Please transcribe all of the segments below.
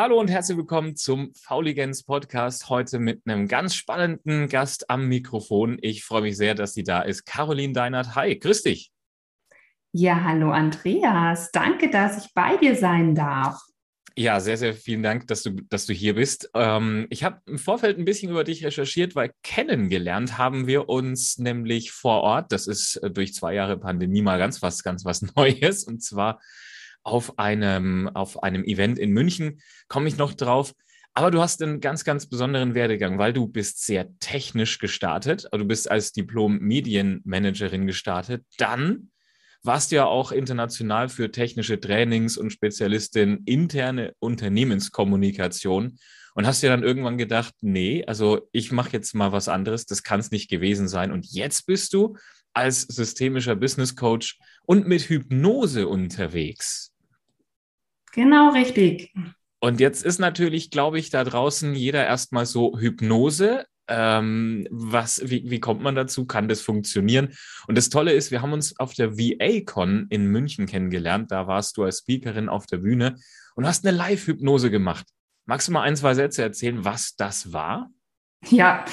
Hallo und herzlich willkommen zum Fauligens Podcast. Heute mit einem ganz spannenden Gast am Mikrofon. Ich freue mich sehr, dass sie da ist. Caroline Deinert. Hi, grüß dich. Ja, hallo Andreas. Danke, dass ich bei dir sein darf. Ja, sehr, sehr vielen Dank, dass du, dass du hier bist. Ähm, ich habe im Vorfeld ein bisschen über dich recherchiert, weil kennengelernt haben wir uns nämlich vor Ort. Das ist äh, durch zwei Jahre Pandemie mal ganz was, ganz was Neues. Und zwar auf einem, auf einem Event in München, komme ich noch drauf. Aber du hast einen ganz, ganz besonderen Werdegang, weil du bist sehr technisch gestartet. Du bist als Diplom-Medienmanagerin gestartet. Dann warst du ja auch international für technische Trainings und Spezialistin interne Unternehmenskommunikation und hast dir dann irgendwann gedacht, nee, also ich mache jetzt mal was anderes, das kann es nicht gewesen sein. Und jetzt bist du als systemischer Business Coach und mit Hypnose unterwegs. Genau richtig. Und jetzt ist natürlich, glaube ich, da draußen jeder erstmal so Hypnose. Ähm, was, wie, wie kommt man dazu? Kann das funktionieren? Und das Tolle ist, wir haben uns auf der VA-Con in München kennengelernt. Da warst du als Speakerin auf der Bühne und hast eine Live-Hypnose gemacht. Magst du mal ein, zwei Sätze erzählen, was das war? Ja,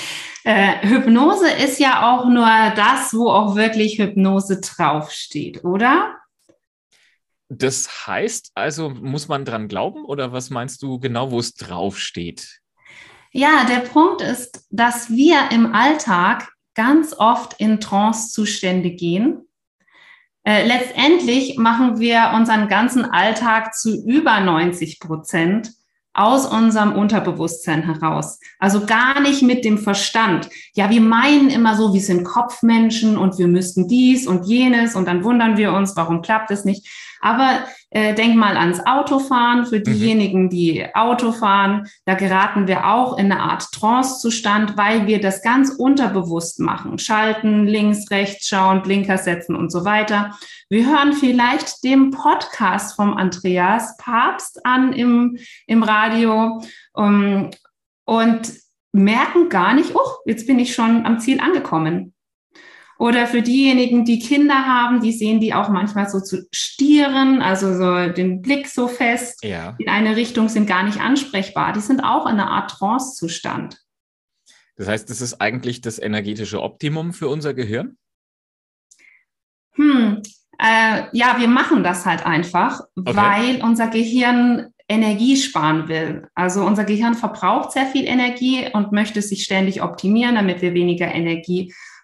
äh, Hypnose ist ja auch nur das, wo auch wirklich Hypnose draufsteht, oder? Das heißt also, muss man dran glauben oder was meinst du genau, wo es draufsteht? Ja, der Punkt ist, dass wir im Alltag ganz oft in Trance-Zustände gehen. Äh, letztendlich machen wir unseren ganzen Alltag zu über 90 Prozent aus unserem Unterbewusstsein heraus. Also gar nicht mit dem Verstand. Ja, wir meinen immer so, wir sind Kopfmenschen und wir müssten dies und jenes und dann wundern wir uns, warum klappt es nicht. Aber äh, denk mal ans Autofahren. Für mhm. diejenigen, die Auto fahren, da geraten wir auch in eine Art Trance-Zustand, weil wir das ganz unterbewusst machen. Schalten, links, rechts schauen, Blinker setzen und so weiter. Wir hören vielleicht den Podcast vom Andreas Papst an im, im Radio um, und merken gar nicht, oh, jetzt bin ich schon am Ziel angekommen. Oder für diejenigen, die Kinder haben, die sehen die auch manchmal so zu stieren, also so den Blick so fest ja. in eine Richtung, sind gar nicht ansprechbar. Die sind auch in einer Art Trance-Zustand. Das heißt, das ist eigentlich das energetische Optimum für unser Gehirn? Hm, äh, ja, wir machen das halt einfach, okay. weil unser Gehirn Energie sparen will. Also unser Gehirn verbraucht sehr viel Energie und möchte sich ständig optimieren, damit wir weniger Energie verbrauchen.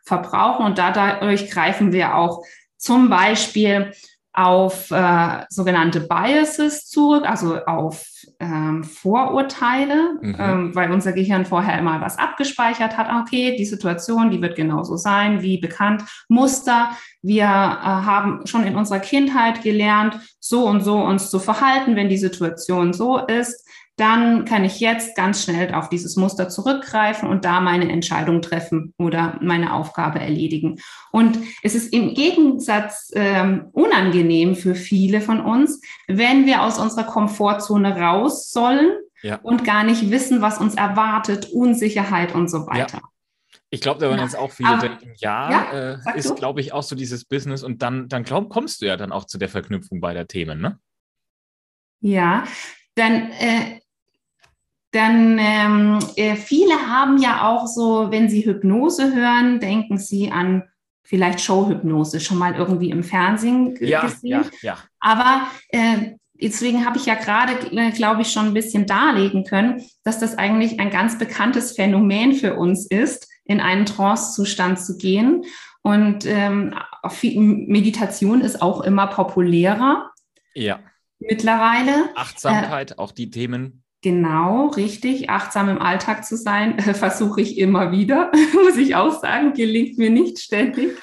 Und dadurch greifen wir auch zum Beispiel auf äh, sogenannte Biases zurück, also auf ähm, Vorurteile, mhm. ähm, weil unser Gehirn vorher immer was abgespeichert hat. Okay, die Situation, die wird genauso sein wie bekannt. Muster. Wir äh, haben schon in unserer Kindheit gelernt, so und so uns zu verhalten, wenn die Situation so ist dann kann ich jetzt ganz schnell auf dieses Muster zurückgreifen und da meine Entscheidung treffen oder meine Aufgabe erledigen. Und es ist im Gegensatz ähm, unangenehm für viele von uns, wenn wir aus unserer Komfortzone raus sollen ja. und gar nicht wissen, was uns erwartet, Unsicherheit und so weiter. Ja. Ich glaube, da werden jetzt auch viele Aber, denken, ja, ja äh, ist, glaube ich, auch so dieses Business und dann, dann glaub, kommst du ja dann auch zu der Verknüpfung beider Themen, ne? Ja, dann äh, dann ähm, äh, viele haben ja auch so, wenn sie Hypnose hören, denken sie an vielleicht Showhypnose, schon mal irgendwie im Fernsehen ja, gesehen. Ja, ja. Aber äh, deswegen habe ich ja gerade, äh, glaube ich, schon ein bisschen darlegen können, dass das eigentlich ein ganz bekanntes Phänomen für uns ist, in einen Trance-Zustand zu gehen. Und ähm, Meditation ist auch immer populärer. Ja. Mittlerweile. Achtsamkeit, äh, auch die Themen Genau, richtig. Achtsam im Alltag zu sein, äh, versuche ich immer wieder, muss ich auch sagen, gelingt mir nicht ständig.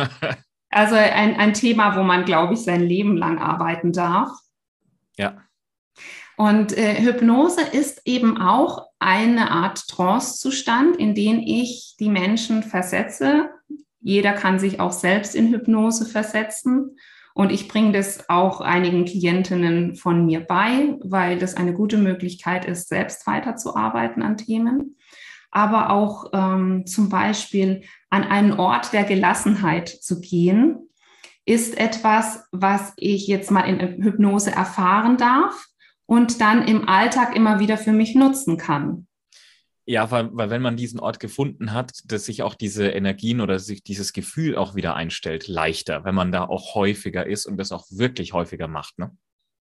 also ein, ein Thema, wo man, glaube ich, sein Leben lang arbeiten darf. Ja. Und äh, Hypnose ist eben auch eine Art Trance-Zustand, in den ich die Menschen versetze. Jeder kann sich auch selbst in Hypnose versetzen. Und ich bringe das auch einigen Klientinnen von mir bei, weil das eine gute Möglichkeit ist, selbst weiterzuarbeiten an Themen. Aber auch ähm, zum Beispiel an einen Ort der Gelassenheit zu gehen, ist etwas, was ich jetzt mal in Hypnose erfahren darf und dann im Alltag immer wieder für mich nutzen kann. Ja, weil, weil wenn man diesen Ort gefunden hat, dass sich auch diese Energien oder sich dieses Gefühl auch wieder einstellt, leichter, wenn man da auch häufiger ist und das auch wirklich häufiger macht. Ne?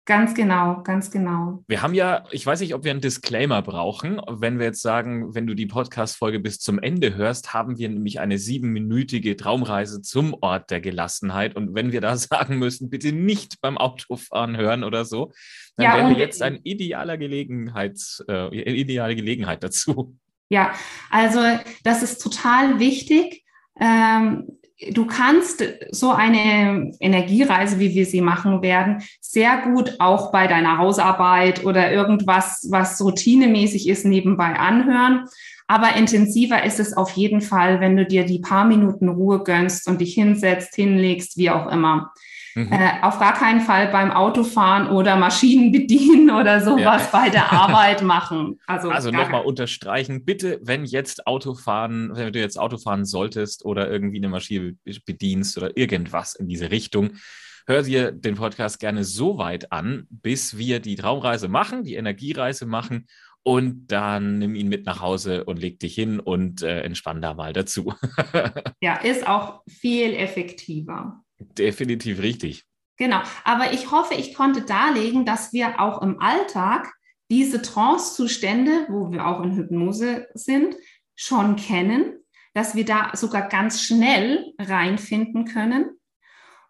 Ganz genau, ganz genau. Wir haben ja, ich weiß nicht, ob wir einen Disclaimer brauchen. Wenn wir jetzt sagen, wenn du die Podcast-Folge bis zum Ende hörst, haben wir nämlich eine siebenminütige Traumreise zum Ort der Gelassenheit. Und wenn wir da sagen müssen, bitte nicht beim Autofahren hören oder so, dann ja, wäre jetzt eine ideale Gelegenheit, äh, ideale Gelegenheit dazu. Ja, also das ist total wichtig. Ähm, du kannst so eine Energiereise, wie wir sie machen werden, sehr gut auch bei deiner Hausarbeit oder irgendwas, was routinemäßig ist, nebenbei anhören. Aber intensiver ist es auf jeden Fall, wenn du dir die paar Minuten Ruhe gönnst und dich hinsetzt, hinlegst, wie auch immer. Mhm. Äh, auf gar keinen Fall beim Autofahren oder Maschinen bedienen oder sowas ja. bei der Arbeit machen. Also, also nochmal unterstreichen, bitte, wenn jetzt Autofahren, wenn du jetzt Autofahren solltest oder irgendwie eine Maschine bedienst oder irgendwas in diese Richtung, hör dir den Podcast gerne so weit an, bis wir die Traumreise machen, die Energiereise machen und dann nimm ihn mit nach Hause und leg dich hin und äh, entspann da mal dazu. ja, ist auch viel effektiver. Definitiv richtig. Genau, aber ich hoffe, ich konnte darlegen, dass wir auch im Alltag diese Trance-Zustände, wo wir auch in Hypnose sind, schon kennen, dass wir da sogar ganz schnell reinfinden können.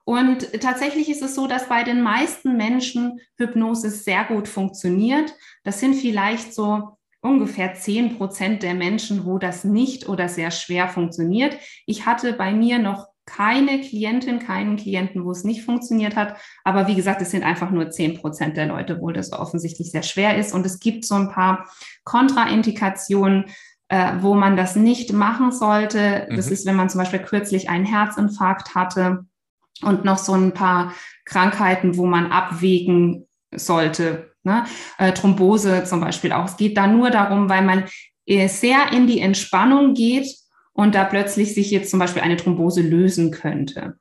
Und tatsächlich ist es so, dass bei den meisten Menschen Hypnose sehr gut funktioniert. Das sind vielleicht so ungefähr 10 Prozent der Menschen, wo das nicht oder sehr schwer funktioniert. Ich hatte bei mir noch keine Klientin, keinen Klienten, wo es nicht funktioniert hat. Aber wie gesagt, es sind einfach nur zehn Prozent der Leute, wo das offensichtlich sehr schwer ist. Und es gibt so ein paar Kontraindikationen, äh, wo man das nicht machen sollte. Mhm. Das ist, wenn man zum Beispiel kürzlich einen Herzinfarkt hatte und noch so ein paar Krankheiten, wo man abwägen sollte. Ne? Äh, Thrombose zum Beispiel auch. Es geht da nur darum, weil man äh, sehr in die Entspannung geht und da plötzlich sich jetzt zum Beispiel eine Thrombose lösen könnte.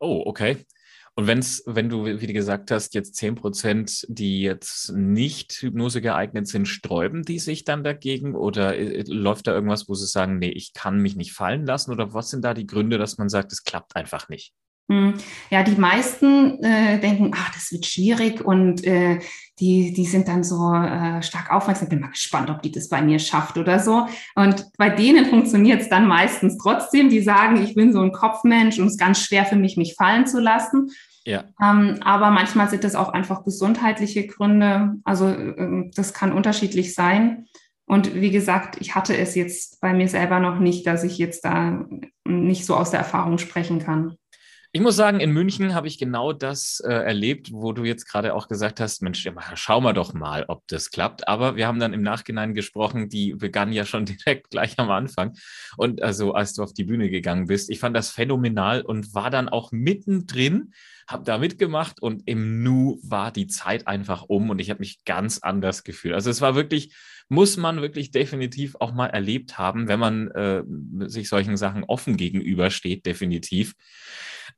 Oh, okay. Und wenn's, wenn du, wie du gesagt hast, jetzt 10 Prozent, die jetzt nicht Hypnose geeignet sind, sträuben die sich dann dagegen oder äh, läuft da irgendwas, wo sie sagen, nee, ich kann mich nicht fallen lassen oder was sind da die Gründe, dass man sagt, es klappt einfach nicht? Hm. Ja, die meisten äh, denken, ach, das wird schwierig und äh, die, die sind dann so äh, stark aufmerksam. Bin mal gespannt, ob die das bei mir schafft oder so. Und bei denen funktioniert es dann meistens trotzdem. Die sagen, ich bin so ein Kopfmensch und es ist ganz schwer für mich, mich fallen zu lassen. Ja. Ähm, aber manchmal sind das auch einfach gesundheitliche Gründe. Also äh, das kann unterschiedlich sein. Und wie gesagt, ich hatte es jetzt bei mir selber noch nicht, dass ich jetzt da nicht so aus der Erfahrung sprechen kann. Ich muss sagen, in München habe ich genau das äh, erlebt, wo du jetzt gerade auch gesagt hast, Mensch, schau mal doch mal, ob das klappt. Aber wir haben dann im Nachhinein gesprochen, die begann ja schon direkt gleich am Anfang. Und also als du auf die Bühne gegangen bist, ich fand das phänomenal und war dann auch mittendrin, habe da mitgemacht und im Nu war die Zeit einfach um und ich habe mich ganz anders gefühlt. Also es war wirklich, muss man wirklich definitiv auch mal erlebt haben, wenn man äh, sich solchen Sachen offen gegenübersteht, definitiv.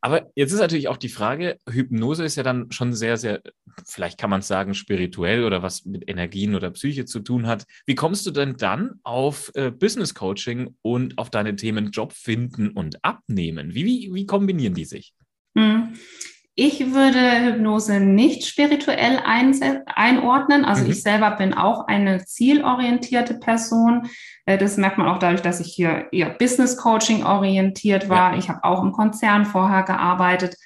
Aber jetzt ist natürlich auch die Frage, Hypnose ist ja dann schon sehr, sehr, vielleicht kann man es sagen, spirituell oder was mit Energien oder Psyche zu tun hat. Wie kommst du denn dann auf äh, Business Coaching und auf deine Themen Job finden und abnehmen? Wie, wie, wie kombinieren die sich? Hm. Ich würde Hypnose nicht spirituell einordnen. Also mhm. ich selber bin auch eine zielorientierte Person. Äh, das merkt man auch dadurch, dass ich hier eher Business Coaching orientiert war. Ja. Ich habe auch im Konzern vorher gearbeitet.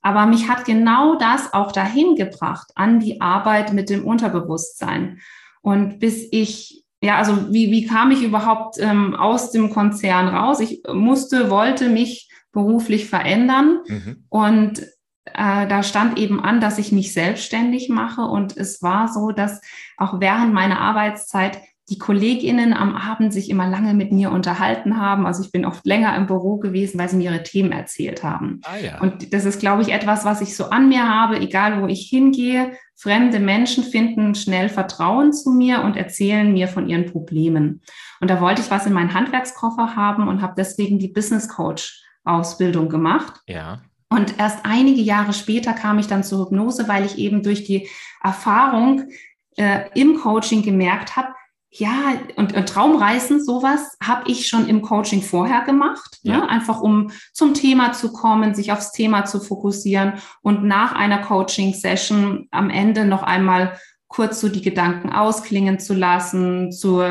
Aber mich hat genau das auch dahin gebracht, an die Arbeit mit dem Unterbewusstsein. Und bis ich, ja, also wie, wie kam ich überhaupt ähm, aus dem Konzern raus? Ich musste, wollte mich beruflich verändern. Mhm. Und äh, da stand eben an, dass ich mich selbstständig mache. Und es war so, dass auch während meiner Arbeitszeit die Kolleginnen am Abend sich immer lange mit mir unterhalten haben. Also ich bin oft länger im Büro gewesen, weil sie mir ihre Themen erzählt haben. Ah, ja. Und das ist, glaube ich, etwas, was ich so an mir habe, egal wo ich hingehe. Fremde Menschen finden schnell Vertrauen zu mir und erzählen mir von ihren Problemen. Und da wollte ich was in meinen Handwerkskoffer haben und habe deswegen die Business Coach Ausbildung gemacht. Ja. Und erst einige Jahre später kam ich dann zur Hypnose, weil ich eben durch die Erfahrung äh, im Coaching gemerkt habe, ja, und, und Traumreisen, sowas habe ich schon im Coaching vorher gemacht, ne? ja. ne? einfach um zum Thema zu kommen, sich aufs Thema zu fokussieren und nach einer Coaching-Session am Ende noch einmal kurz so die Gedanken ausklingen zu lassen, zu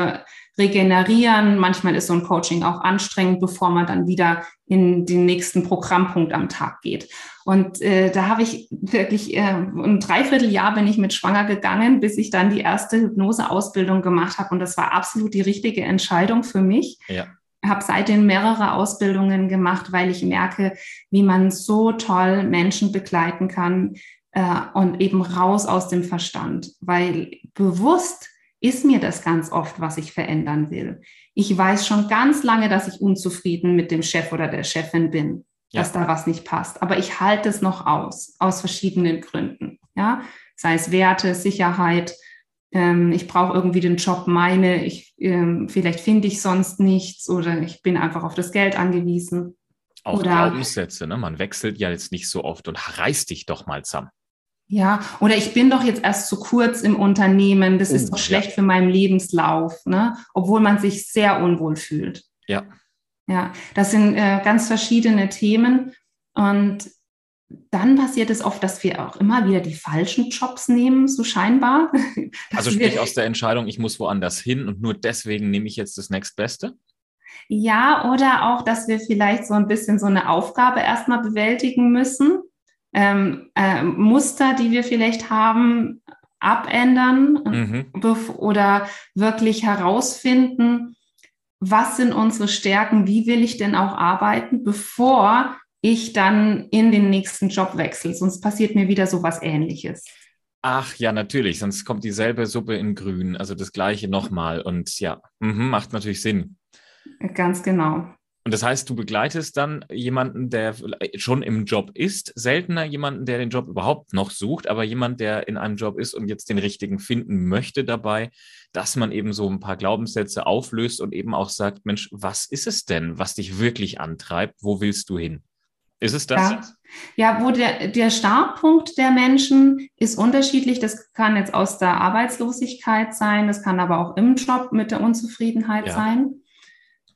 regenerieren. Manchmal ist so ein Coaching auch anstrengend, bevor man dann wieder in den nächsten Programmpunkt am Tag geht. Und äh, da habe ich wirklich äh, ein Dreivierteljahr bin ich mit schwanger gegangen, bis ich dann die erste Hypnoseausbildung gemacht habe. Und das war absolut die richtige Entscheidung für mich. Ja. Habe seitdem mehrere Ausbildungen gemacht, weil ich merke, wie man so toll Menschen begleiten kann äh, und eben raus aus dem Verstand. Weil bewusst ist mir das ganz oft, was ich verändern will. Ich weiß schon ganz lange, dass ich unzufrieden mit dem Chef oder der Chefin bin ja. dass da was nicht passt. Aber ich halte es noch aus, aus verschiedenen Gründen. Ja, sei es Werte, Sicherheit. Ähm, ich brauche irgendwie den Job, meine, ich, ähm, vielleicht finde ich sonst nichts oder ich bin einfach auf das Geld angewiesen. Auch oder, Glaubenssätze, ne? Man wechselt ja jetzt nicht so oft und reiß dich doch mal zusammen. Ja, oder ich bin doch jetzt erst zu kurz im Unternehmen, das oh, ist doch schlecht ja. für meinen Lebenslauf, ne? obwohl man sich sehr unwohl fühlt. Ja. Ja, das sind äh, ganz verschiedene Themen. Und dann passiert es oft, dass wir auch immer wieder die falschen Jobs nehmen, so scheinbar. also sprich aus der Entscheidung, ich muss woanders hin und nur deswegen nehme ich jetzt das nächstbeste? Ja, oder auch, dass wir vielleicht so ein bisschen so eine Aufgabe erstmal bewältigen müssen. Ähm, äh, Muster, die wir vielleicht haben, abändern mhm. oder wirklich herausfinden, was sind unsere Stärken, wie will ich denn auch arbeiten, bevor ich dann in den nächsten Job wechsle. Sonst passiert mir wieder so was Ähnliches. Ach ja, natürlich, sonst kommt dieselbe Suppe in Grün, also das gleiche nochmal. Und ja, mh, macht natürlich Sinn. Ganz genau. Und das heißt, du begleitest dann jemanden, der schon im Job ist, seltener jemanden, der den Job überhaupt noch sucht, aber jemand, der in einem Job ist und jetzt den richtigen finden möchte dabei, dass man eben so ein paar Glaubenssätze auflöst und eben auch sagt, Mensch, was ist es denn, was dich wirklich antreibt? Wo willst du hin? Ist es das? Ja, ja wo der, der Startpunkt der Menschen ist unterschiedlich. Das kann jetzt aus der Arbeitslosigkeit sein, das kann aber auch im Job mit der Unzufriedenheit ja. sein.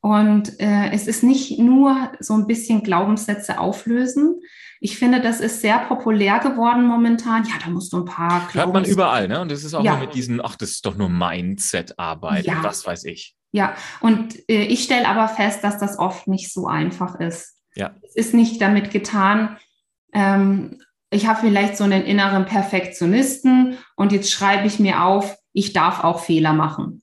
Und äh, es ist nicht nur so ein bisschen Glaubenssätze auflösen. Ich finde, das ist sehr populär geworden momentan. Ja, da musst du ein paar Glaubens Hört man überall, ne? Und das ist auch ja. mit diesen, ach, das ist doch nur Mindset-Arbeit, ja. was weiß ich. Ja, und äh, ich stelle aber fest, dass das oft nicht so einfach ist. Ja. Es ist nicht damit getan, ähm, ich habe vielleicht so einen inneren Perfektionisten und jetzt schreibe ich mir auf, ich darf auch Fehler machen.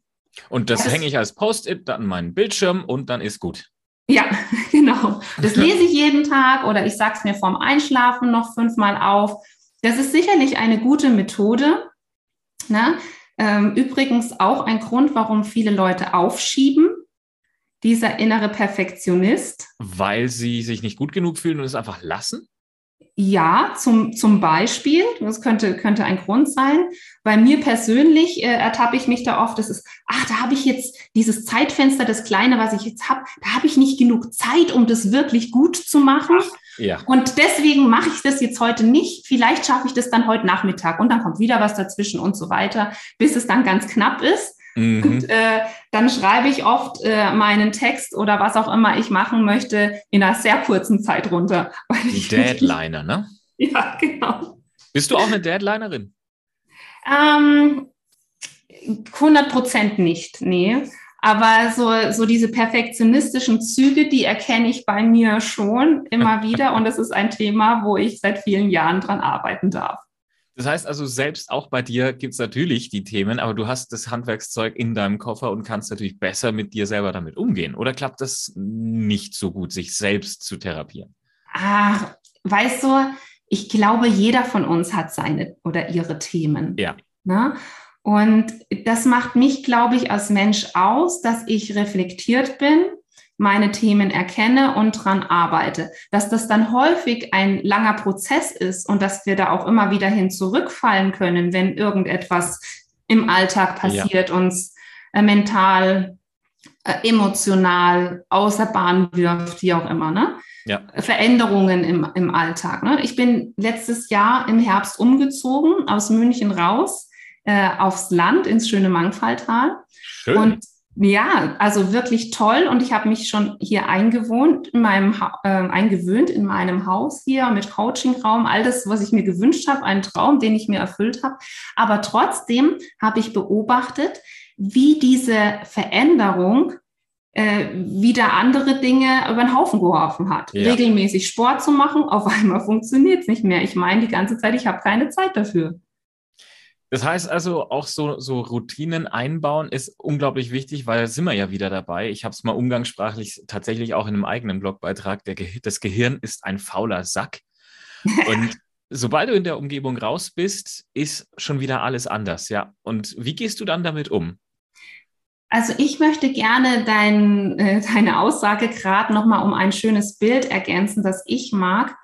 Und das, das hänge ich als Post-it an meinen Bildschirm und dann ist gut. Ja, genau. Das lese ich jeden Tag oder ich sage es mir vorm Einschlafen noch fünfmal auf. Das ist sicherlich eine gute Methode. Ne? Ähm, übrigens auch ein Grund, warum viele Leute aufschieben. Dieser innere Perfektionist. Weil sie sich nicht gut genug fühlen und es einfach lassen? Ja, zum, zum Beispiel, das könnte, könnte ein Grund sein. Bei mir persönlich äh, ertappe ich mich da oft, das ist, ach, da habe ich jetzt dieses Zeitfenster, das kleine, was ich jetzt habe, da habe ich nicht genug Zeit, um das wirklich gut zu machen. Ach, ja. Und deswegen mache ich das jetzt heute nicht. Vielleicht schaffe ich das dann heute Nachmittag und dann kommt wieder was dazwischen und so weiter, bis es dann ganz knapp ist. Mhm. Und äh, dann schreibe ich oft äh, meinen Text oder was auch immer ich machen möchte in einer sehr kurzen Zeit runter. Die Deadliner, ne? Ja, genau. Bist du auch eine Deadlinerin? Ähm, 100 Prozent nicht, nee. Aber so, so diese perfektionistischen Züge, die erkenne ich bei mir schon immer wieder. Und das ist ein Thema, wo ich seit vielen Jahren dran arbeiten darf. Das heißt also, selbst auch bei dir gibt es natürlich die Themen, aber du hast das Handwerkszeug in deinem Koffer und kannst natürlich besser mit dir selber damit umgehen. Oder klappt das nicht so gut, sich selbst zu therapieren? Ach, weißt du, ich glaube, jeder von uns hat seine oder ihre Themen. Ja. Ne? Und das macht mich, glaube ich, als Mensch aus, dass ich reflektiert bin meine Themen erkenne und dran arbeite. Dass das dann häufig ein langer Prozess ist und dass wir da auch immer wieder hin zurückfallen können, wenn irgendetwas im Alltag passiert, ja. uns äh, mental, äh, emotional außer Bahn wirft, wie auch immer. Ne? Ja. Veränderungen im, im Alltag. Ne? Ich bin letztes Jahr im Herbst umgezogen aus München raus äh, aufs Land ins schöne Mangfalltal. Schön. Und ja, also wirklich toll. Und ich habe mich schon hier eingewohnt, in meinem äh, eingewöhnt in meinem Haus hier mit Coachingraum, all das, was ich mir gewünscht habe, ein Traum, den ich mir erfüllt habe. Aber trotzdem habe ich beobachtet, wie diese Veränderung äh, wieder andere Dinge über den Haufen geworfen hat. Ja. Regelmäßig Sport zu machen, auf einmal funktioniert es nicht mehr. Ich meine die ganze Zeit, ich habe keine Zeit dafür. Das heißt also, auch so, so Routinen einbauen ist unglaublich wichtig, weil da sind wir ja wieder dabei. Ich habe es mal umgangssprachlich tatsächlich auch in einem eigenen Blogbeitrag. Ge das Gehirn ist ein fauler Sack. Und sobald du in der Umgebung raus bist, ist schon wieder alles anders, ja. Und wie gehst du dann damit um? Also ich möchte gerne dein, äh, deine Aussage gerade nochmal um ein schönes Bild ergänzen, das ich mag.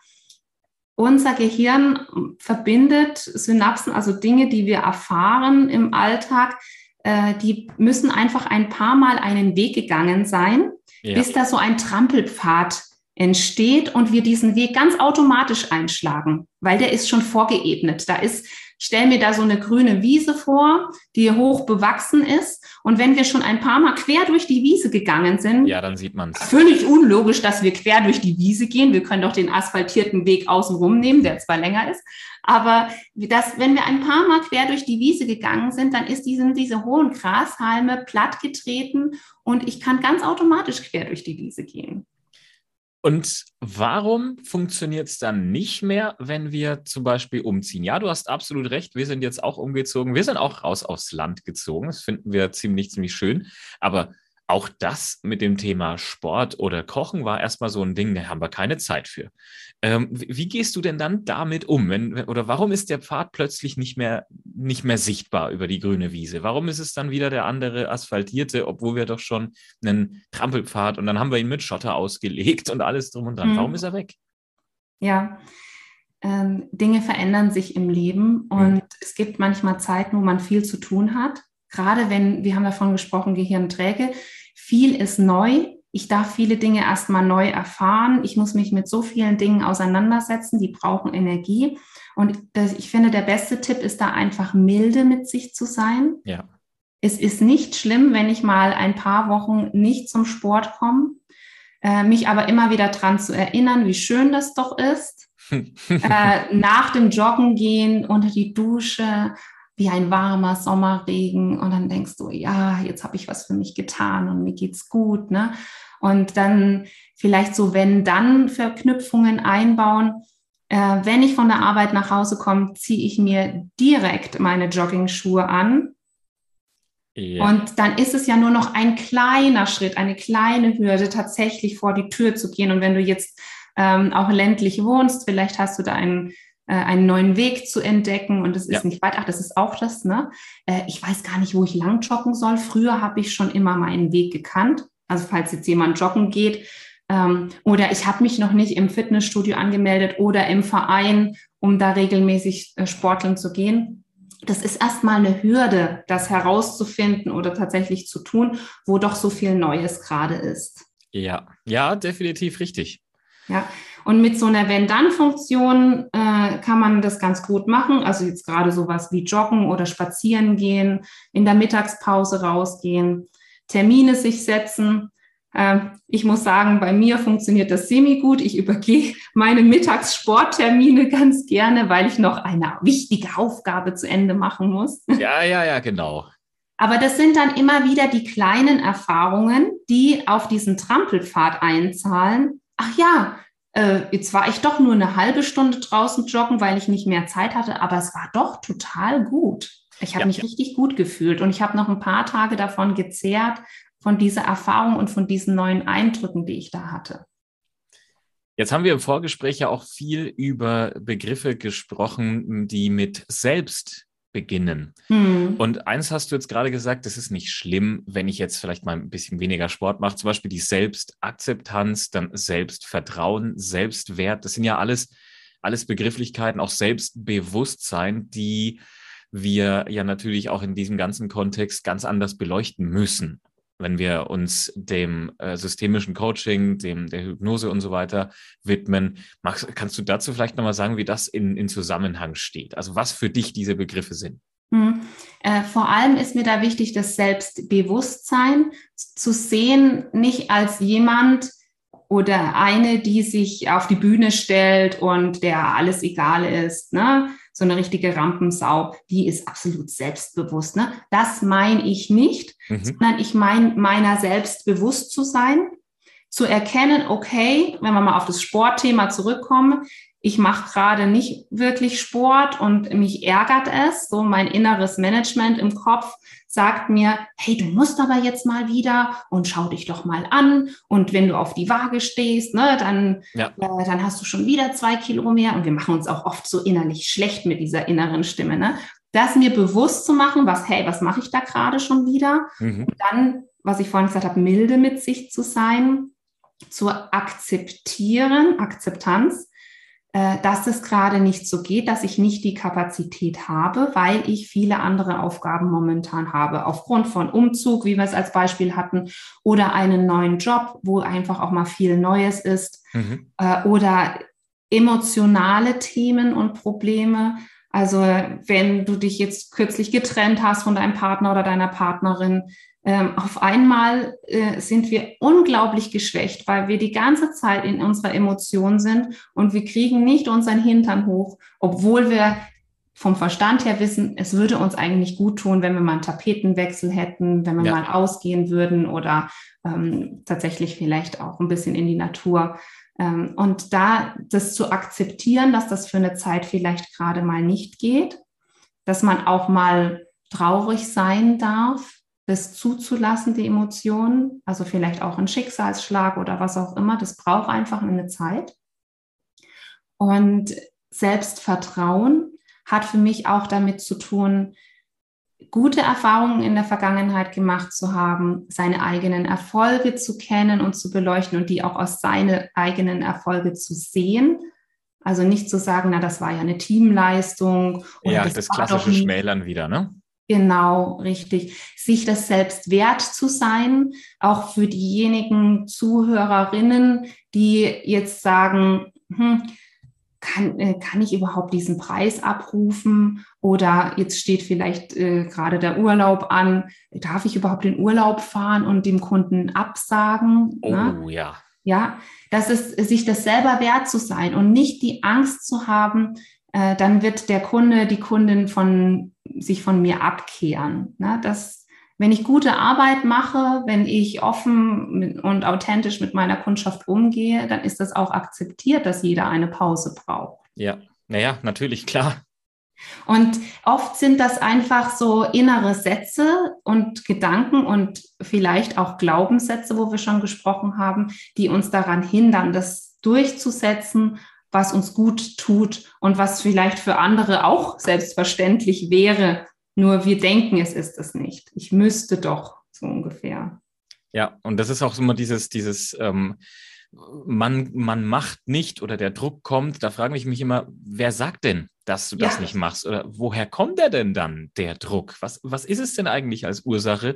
Unser Gehirn verbindet Synapsen, also Dinge, die wir erfahren im Alltag, äh, die müssen einfach ein paar Mal einen Weg gegangen sein, ja. bis da so ein Trampelpfad entsteht und wir diesen Weg ganz automatisch einschlagen, weil der ist schon vorgeebnet. Da ist stell mir da so eine grüne Wiese vor, die hoch bewachsen ist. Und wenn wir schon ein paar Mal quer durch die Wiese gegangen sind, ja, dann sieht man es. Völlig unlogisch, dass wir quer durch die Wiese gehen. Wir können doch den asphaltierten Weg außenrum nehmen, der zwar länger ist. Aber das, wenn wir ein paar Mal quer durch die Wiese gegangen sind, dann ist diese, diese hohen Grashalme plattgetreten und ich kann ganz automatisch quer durch die Wiese gehen. Und warum funktioniert es dann nicht mehr, wenn wir zum Beispiel umziehen? Ja, du hast absolut recht. Wir sind jetzt auch umgezogen. Wir sind auch raus aufs Land gezogen. Das finden wir ziemlich, ziemlich schön. Aber auch das mit dem Thema Sport oder Kochen war erstmal so ein Ding, da haben wir keine Zeit für. Ähm, wie, gehst du denn dann damit um? Wenn, oder warum ist der Pfad plötzlich nicht mehr, nicht mehr sichtbar über die grüne Wiese? Warum ist es dann wieder der andere asphaltierte, obwohl wir doch schon einen Trampelpfad und dann haben wir ihn mit Schotter ausgelegt und alles drum und dran? Hm. Warum ist er weg? Ja, ähm, Dinge verändern sich im Leben und hm. es gibt manchmal Zeiten, wo man viel zu tun hat. Gerade wenn, wir haben davon gesprochen, Gehirnträge, viel ist neu. Ich darf viele Dinge erstmal neu erfahren. Ich muss mich mit so vielen Dingen auseinandersetzen, die brauchen Energie. Und ich finde, der beste Tipp ist da einfach milde mit sich zu sein. Ja. Es ist nicht schlimm, wenn ich mal ein paar Wochen nicht zum Sport komme, äh, mich aber immer wieder daran zu erinnern, wie schön das doch ist. äh, nach dem Joggen gehen, unter die Dusche, wie ein warmer Sommerregen und dann denkst du, ja, jetzt habe ich was für mich getan und mir geht's gut, ne? Und dann vielleicht so wenn dann Verknüpfungen einbauen. Äh, wenn ich von der Arbeit nach Hause komme, ziehe ich mir direkt meine Jogging-Schuhe an. Ja. Und dann ist es ja nur noch ein kleiner Schritt, eine kleine Hürde, tatsächlich vor die Tür zu gehen. Und wenn du jetzt ähm, auch ländlich wohnst, vielleicht hast du da einen einen neuen Weg zu entdecken und es ist ja. nicht weit. Ach, das ist auch das, ne? Äh, ich weiß gar nicht, wo ich lang joggen soll. Früher habe ich schon immer meinen Weg gekannt. Also falls jetzt jemand joggen geht, ähm, oder ich habe mich noch nicht im Fitnessstudio angemeldet oder im Verein, um da regelmäßig äh, sporteln zu gehen. Das ist erstmal eine Hürde, das herauszufinden oder tatsächlich zu tun, wo doch so viel Neues gerade ist. Ja, ja, definitiv richtig. Ja, und mit so einer Wenn-Dann-Funktion äh, kann man das ganz gut machen. Also jetzt gerade sowas wie Joggen oder Spazieren gehen, in der Mittagspause rausgehen, Termine sich setzen. Äh, ich muss sagen, bei mir funktioniert das semi-gut. Ich übergehe meine Mittagssporttermine ganz gerne, weil ich noch eine wichtige Aufgabe zu Ende machen muss. Ja, ja, ja, genau. Aber das sind dann immer wieder die kleinen Erfahrungen, die auf diesen Trampelpfad einzahlen. Ach ja, äh, jetzt war ich doch nur eine halbe Stunde draußen joggen, weil ich nicht mehr Zeit hatte, aber es war doch total gut. Ich habe ja, mich ja. richtig gut gefühlt und ich habe noch ein paar Tage davon gezehrt, von dieser Erfahrung und von diesen neuen Eindrücken, die ich da hatte. Jetzt haben wir im Vorgespräch ja auch viel über Begriffe gesprochen, die mit selbst beginnen. Hm. Und eins hast du jetzt gerade gesagt, das ist nicht schlimm, wenn ich jetzt vielleicht mal ein bisschen weniger Sport mache, zum Beispiel die Selbstakzeptanz, dann Selbstvertrauen, Selbstwert, das sind ja alles, alles Begrifflichkeiten, auch Selbstbewusstsein, die wir ja natürlich auch in diesem ganzen Kontext ganz anders beleuchten müssen wenn wir uns dem äh, systemischen Coaching, dem der Hypnose und so weiter widmen. Max, kannst du dazu vielleicht nochmal sagen, wie das in, in Zusammenhang steht? Also was für dich diese Begriffe sind? Mhm. Äh, vor allem ist mir da wichtig, das Selbstbewusstsein zu sehen, nicht als jemand oder eine, die sich auf die Bühne stellt und der alles egal ist, ne? So eine richtige Rampensau, die ist absolut selbstbewusst. Ne? Das meine ich nicht, mhm. sondern ich meine, meiner selbst bewusst zu sein, zu erkennen, okay, wenn wir mal auf das Sportthema zurückkommen, ich mache gerade nicht wirklich Sport und mich ärgert es. So mein inneres Management im Kopf sagt mir, hey, du musst aber jetzt mal wieder und schau dich doch mal an. Und wenn du auf die Waage stehst, ne, dann, ja. äh, dann hast du schon wieder zwei Kilo mehr. Und wir machen uns auch oft so innerlich schlecht mit dieser inneren Stimme. Ne? Das mir bewusst zu machen, was, hey, was mache ich da gerade schon wieder? Mhm. Und dann, was ich vorhin gesagt habe, milde mit sich zu sein, zu akzeptieren, Akzeptanz dass es gerade nicht so geht, dass ich nicht die Kapazität habe, weil ich viele andere Aufgaben momentan habe, aufgrund von Umzug, wie wir es als Beispiel hatten, oder einen neuen Job, wo einfach auch mal viel Neues ist, mhm. Äh, oder emotionale Themen und Probleme. Also wenn du dich jetzt kürzlich getrennt hast von deinem Partner oder deiner Partnerin, ähm, auf einmal äh, sind wir unglaublich geschwächt, weil wir die ganze Zeit in unserer Emotion sind und wir kriegen nicht unseren Hintern hoch, obwohl wir vom Verstand her wissen, es würde uns eigentlich gut tun, wenn wir mal einen Tapetenwechsel hätten, wenn wir ja. mal ausgehen würden oder ähm, tatsächlich vielleicht auch ein bisschen in die Natur. Ähm, und da das zu akzeptieren, dass das für eine Zeit vielleicht gerade mal nicht geht, dass man auch mal traurig sein darf, das zuzulassen, die Emotionen, also vielleicht auch ein Schicksalsschlag oder was auch immer, das braucht einfach eine Zeit. Und Selbstvertrauen hat für mich auch damit zu tun, gute Erfahrungen in der Vergangenheit gemacht zu haben, seine eigenen Erfolge zu kennen und zu beleuchten und die auch aus seinen eigenen Erfolge zu sehen. Also nicht zu sagen, na, das war ja eine Teamleistung. ja, das, das klassische Schmälern wieder, ne? Genau, richtig. Sich das selbst wert zu sein, auch für diejenigen Zuhörerinnen, die jetzt sagen, hm, kann, äh, kann ich überhaupt diesen Preis abrufen? Oder jetzt steht vielleicht äh, gerade der Urlaub an. Darf ich überhaupt den Urlaub fahren und dem Kunden absagen? Oh ne? ja. Ja, das ist, sich das selber wert zu sein und nicht die Angst zu haben, äh, dann wird der Kunde, die Kundin von sich von mir abkehren. Ne? Das, wenn ich gute Arbeit mache, wenn ich offen und authentisch mit meiner Kundschaft umgehe, dann ist das auch akzeptiert, dass jeder eine Pause braucht. Ja, naja, natürlich, klar. Und oft sind das einfach so innere Sätze und Gedanken und vielleicht auch Glaubenssätze, wo wir schon gesprochen haben, die uns daran hindern, das durchzusetzen was uns gut tut und was vielleicht für andere auch selbstverständlich wäre. Nur wir denken, es ist es nicht. Ich müsste doch so ungefähr. Ja, und das ist auch immer dieses, dieses, ähm, man, man macht nicht oder der Druck kommt, da frage ich mich immer, wer sagt denn, dass du das ja. nicht machst? Oder woher kommt der denn dann, der Druck? Was, was ist es denn eigentlich als Ursache?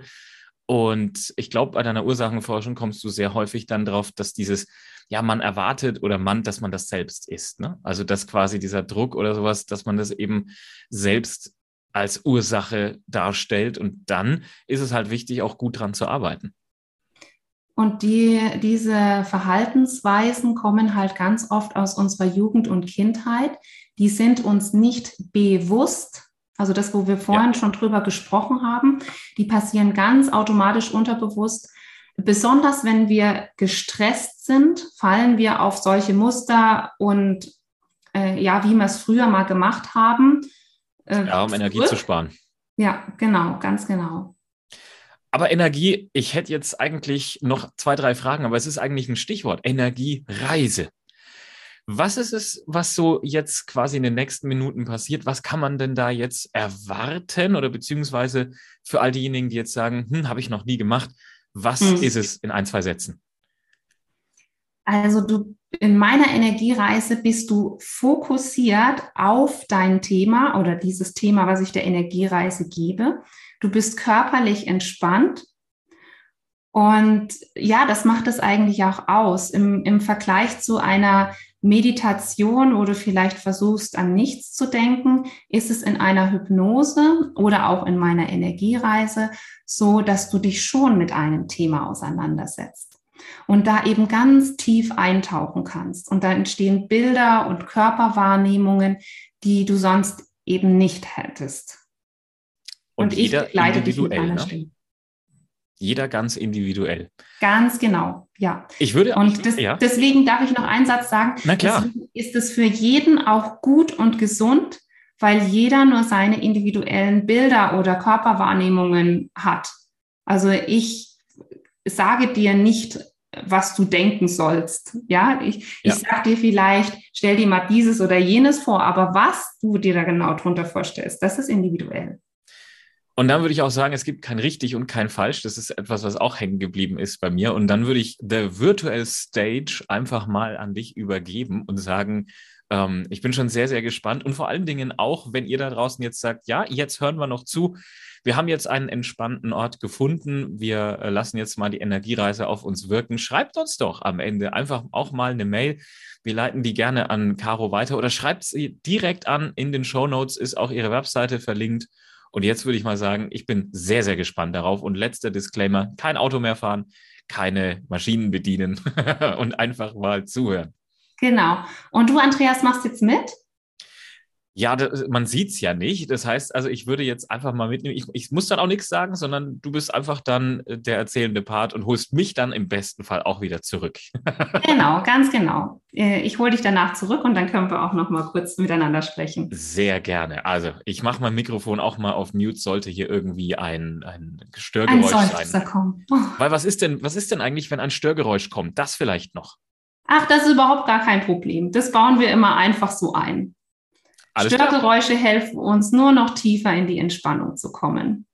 Und ich glaube, bei deiner Ursachenforschung kommst du sehr häufig dann drauf, dass dieses, ja, man erwartet oder man, dass man das selbst ist. Ne? Also, dass quasi dieser Druck oder sowas, dass man das eben selbst als Ursache darstellt. Und dann ist es halt wichtig, auch gut dran zu arbeiten. Und die, diese Verhaltensweisen kommen halt ganz oft aus unserer Jugend und Kindheit. Die sind uns nicht bewusst, also das, wo wir vorhin ja. schon drüber gesprochen haben, die passieren ganz automatisch unterbewusst. Besonders wenn wir gestresst sind, fallen wir auf solche Muster und äh, ja, wie wir es früher mal gemacht haben. Äh, ja, um zurück. Energie zu sparen. Ja, genau, ganz genau. Aber Energie, ich hätte jetzt eigentlich noch zwei, drei Fragen, aber es ist eigentlich ein Stichwort. Energiereise. Was ist es, was so jetzt quasi in den nächsten Minuten passiert? Was kann man denn da jetzt erwarten oder beziehungsweise für all diejenigen, die jetzt sagen, hm, habe ich noch nie gemacht, was hm. ist es in ein, zwei Sätzen? Also du in meiner Energiereise bist du fokussiert auf dein Thema oder dieses Thema, was ich der Energiereise gebe. Du bist körperlich entspannt. Und ja, das macht es eigentlich auch aus. Im, im Vergleich zu einer Meditation, wo du vielleicht versuchst, an nichts zu denken, ist es in einer Hypnose oder auch in meiner Energiereise so, dass du dich schon mit einem Thema auseinandersetzt und da eben ganz tief eintauchen kannst. Und da entstehen Bilder und Körperwahrnehmungen, die du sonst eben nicht hättest. Und, und ich begleite dich mit einer ne? Stimme. Jeder ganz individuell. Ganz genau, ja. Ich würde. Und das, ja. deswegen darf ich noch einen Satz sagen. Na klar. Ist es für jeden auch gut und gesund, weil jeder nur seine individuellen Bilder oder Körperwahrnehmungen hat. Also ich sage dir nicht, was du denken sollst. Ja, ich, ja. ich sage dir vielleicht, stell dir mal dieses oder jenes vor, aber was du dir da genau drunter vorstellst, das ist individuell. Und dann würde ich auch sagen, es gibt kein richtig und kein falsch. Das ist etwas, was auch hängen geblieben ist bei mir. Und dann würde ich The Virtual Stage einfach mal an dich übergeben und sagen, ähm, ich bin schon sehr, sehr gespannt. Und vor allen Dingen auch, wenn ihr da draußen jetzt sagt, ja, jetzt hören wir noch zu. Wir haben jetzt einen entspannten Ort gefunden. Wir äh, lassen jetzt mal die Energiereise auf uns wirken. Schreibt uns doch am Ende einfach auch mal eine Mail. Wir leiten die gerne an Caro weiter oder schreibt sie direkt an. In den Show Notes ist auch ihre Webseite verlinkt. Und jetzt würde ich mal sagen, ich bin sehr, sehr gespannt darauf. Und letzter Disclaimer, kein Auto mehr fahren, keine Maschinen bedienen und einfach mal zuhören. Genau. Und du, Andreas, machst jetzt mit? Ja, das, man sieht es ja nicht. Das heißt, also ich würde jetzt einfach mal mitnehmen. Ich, ich, muss dann auch nichts sagen, sondern du bist einfach dann äh, der erzählende Part und holst mich dann im besten Fall auch wieder zurück. genau, ganz genau. Äh, ich hole dich danach zurück und dann können wir auch noch mal kurz miteinander sprechen. Sehr gerne. Also ich mache mein Mikrofon auch mal auf Mute, sollte hier irgendwie ein, ein Störgeräusch ein sein. Kommen. Oh. Weil was ist denn, was ist denn eigentlich, wenn ein Störgeräusch kommt? Das vielleicht noch. Ach, das ist überhaupt gar kein Problem. Das bauen wir immer einfach so ein. Alles Störgeräusche klar. helfen uns nur noch tiefer in die Entspannung zu kommen.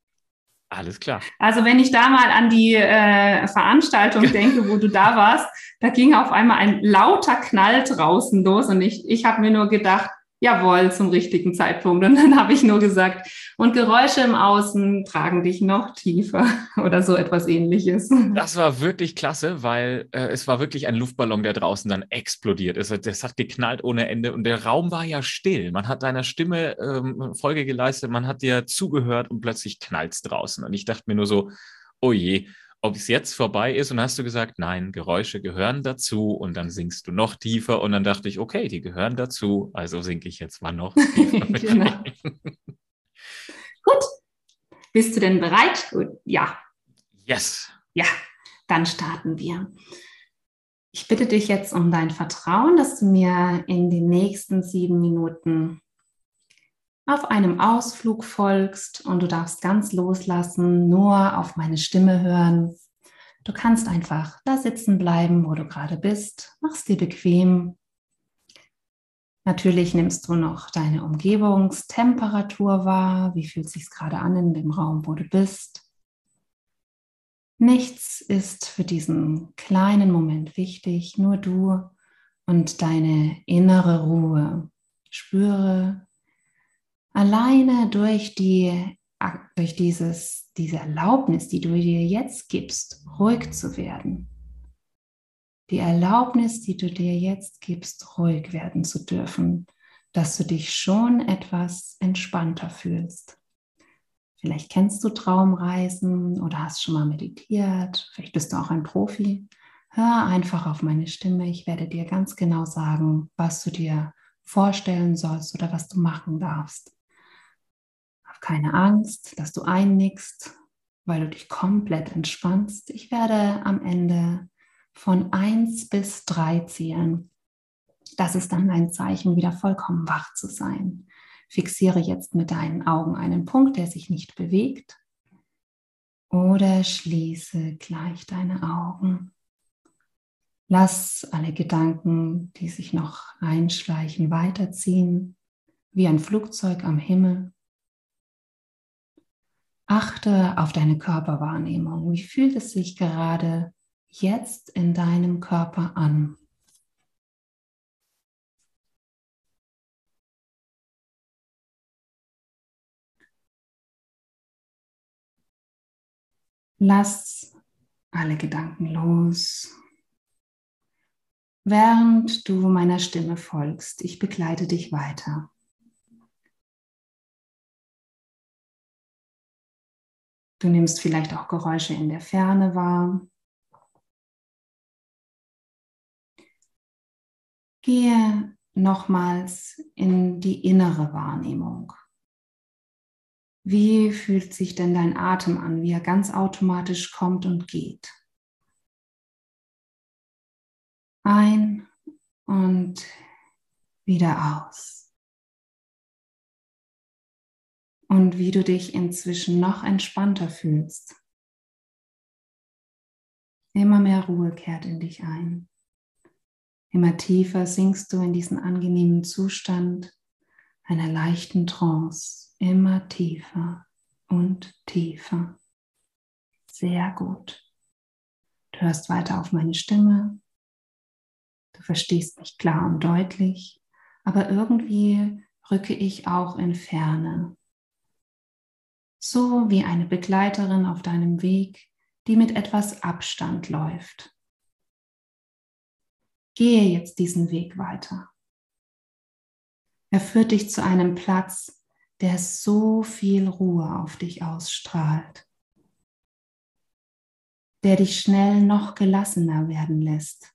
Alles klar. Also wenn ich da mal an die äh, Veranstaltung denke, wo du da warst, da ging auf einmal ein lauter Knall draußen los und ich, ich habe mir nur gedacht, jawohl, zum richtigen Zeitpunkt. Und dann habe ich nur gesagt, und Geräusche im Außen tragen dich noch tiefer oder so etwas ähnliches. Das war wirklich klasse, weil äh, es war wirklich ein Luftballon, der draußen dann explodiert ist. Das hat geknallt ohne Ende und der Raum war ja still. Man hat deiner Stimme ähm, Folge geleistet, man hat dir zugehört und plötzlich knallt es draußen. Und ich dachte mir nur so, oh je, ob es jetzt vorbei ist. Und hast du gesagt, nein, Geräusche gehören dazu. Und dann singst du noch tiefer. Und dann dachte ich, okay, die gehören dazu. Also singe ich jetzt mal noch tiefer. genau. Gut. Bist du denn bereit? Gut. Ja. Yes. Ja, dann starten wir. Ich bitte dich jetzt um dein Vertrauen, dass du mir in den nächsten sieben Minuten auf einem Ausflug folgst und du darfst ganz loslassen, nur auf meine Stimme hören. Du kannst einfach da sitzen bleiben, wo du gerade bist, machst dir bequem. Natürlich nimmst du noch deine Umgebungstemperatur wahr. Wie fühlt sich gerade an in dem Raum, wo du bist? Nichts ist für diesen kleinen Moment wichtig, nur du und deine innere Ruhe. Spüre, alleine durch, die, durch dieses, diese Erlaubnis, die du dir jetzt gibst, ruhig zu werden. Die Erlaubnis, die du dir jetzt gibst, ruhig werden zu dürfen, dass du dich schon etwas entspannter fühlst. Vielleicht kennst du Traumreisen oder hast schon mal meditiert. Vielleicht bist du auch ein Profi. Hör einfach auf meine Stimme. Ich werde dir ganz genau sagen, was du dir vorstellen sollst oder was du machen darfst keine Angst, dass du einnickst, weil du dich komplett entspannst. Ich werde am Ende von 1 bis 3 zählen. Das ist dann ein Zeichen, wieder vollkommen wach zu sein. Fixiere jetzt mit deinen Augen einen Punkt, der sich nicht bewegt. Oder schließe gleich deine Augen. Lass alle Gedanken, die sich noch einschleichen, weiterziehen, wie ein Flugzeug am Himmel. Achte auf deine Körperwahrnehmung. Wie fühlt es sich gerade jetzt in deinem Körper an? Lass alle Gedanken los während du meiner Stimme folgst. Ich begleite dich weiter. Du nimmst vielleicht auch Geräusche in der Ferne wahr. Gehe nochmals in die innere Wahrnehmung. Wie fühlt sich denn dein Atem an, wie er ganz automatisch kommt und geht? Ein und wieder aus. Und wie du dich inzwischen noch entspannter fühlst. Immer mehr Ruhe kehrt in dich ein. Immer tiefer sinkst du in diesen angenehmen Zustand einer leichten Trance. Immer tiefer und tiefer. Sehr gut. Du hörst weiter auf meine Stimme. Du verstehst mich klar und deutlich, aber irgendwie rücke ich auch in Ferne. So wie eine Begleiterin auf deinem Weg, die mit etwas Abstand läuft. Gehe jetzt diesen Weg weiter. Er führt dich zu einem Platz, der so viel Ruhe auf dich ausstrahlt, der dich schnell noch gelassener werden lässt.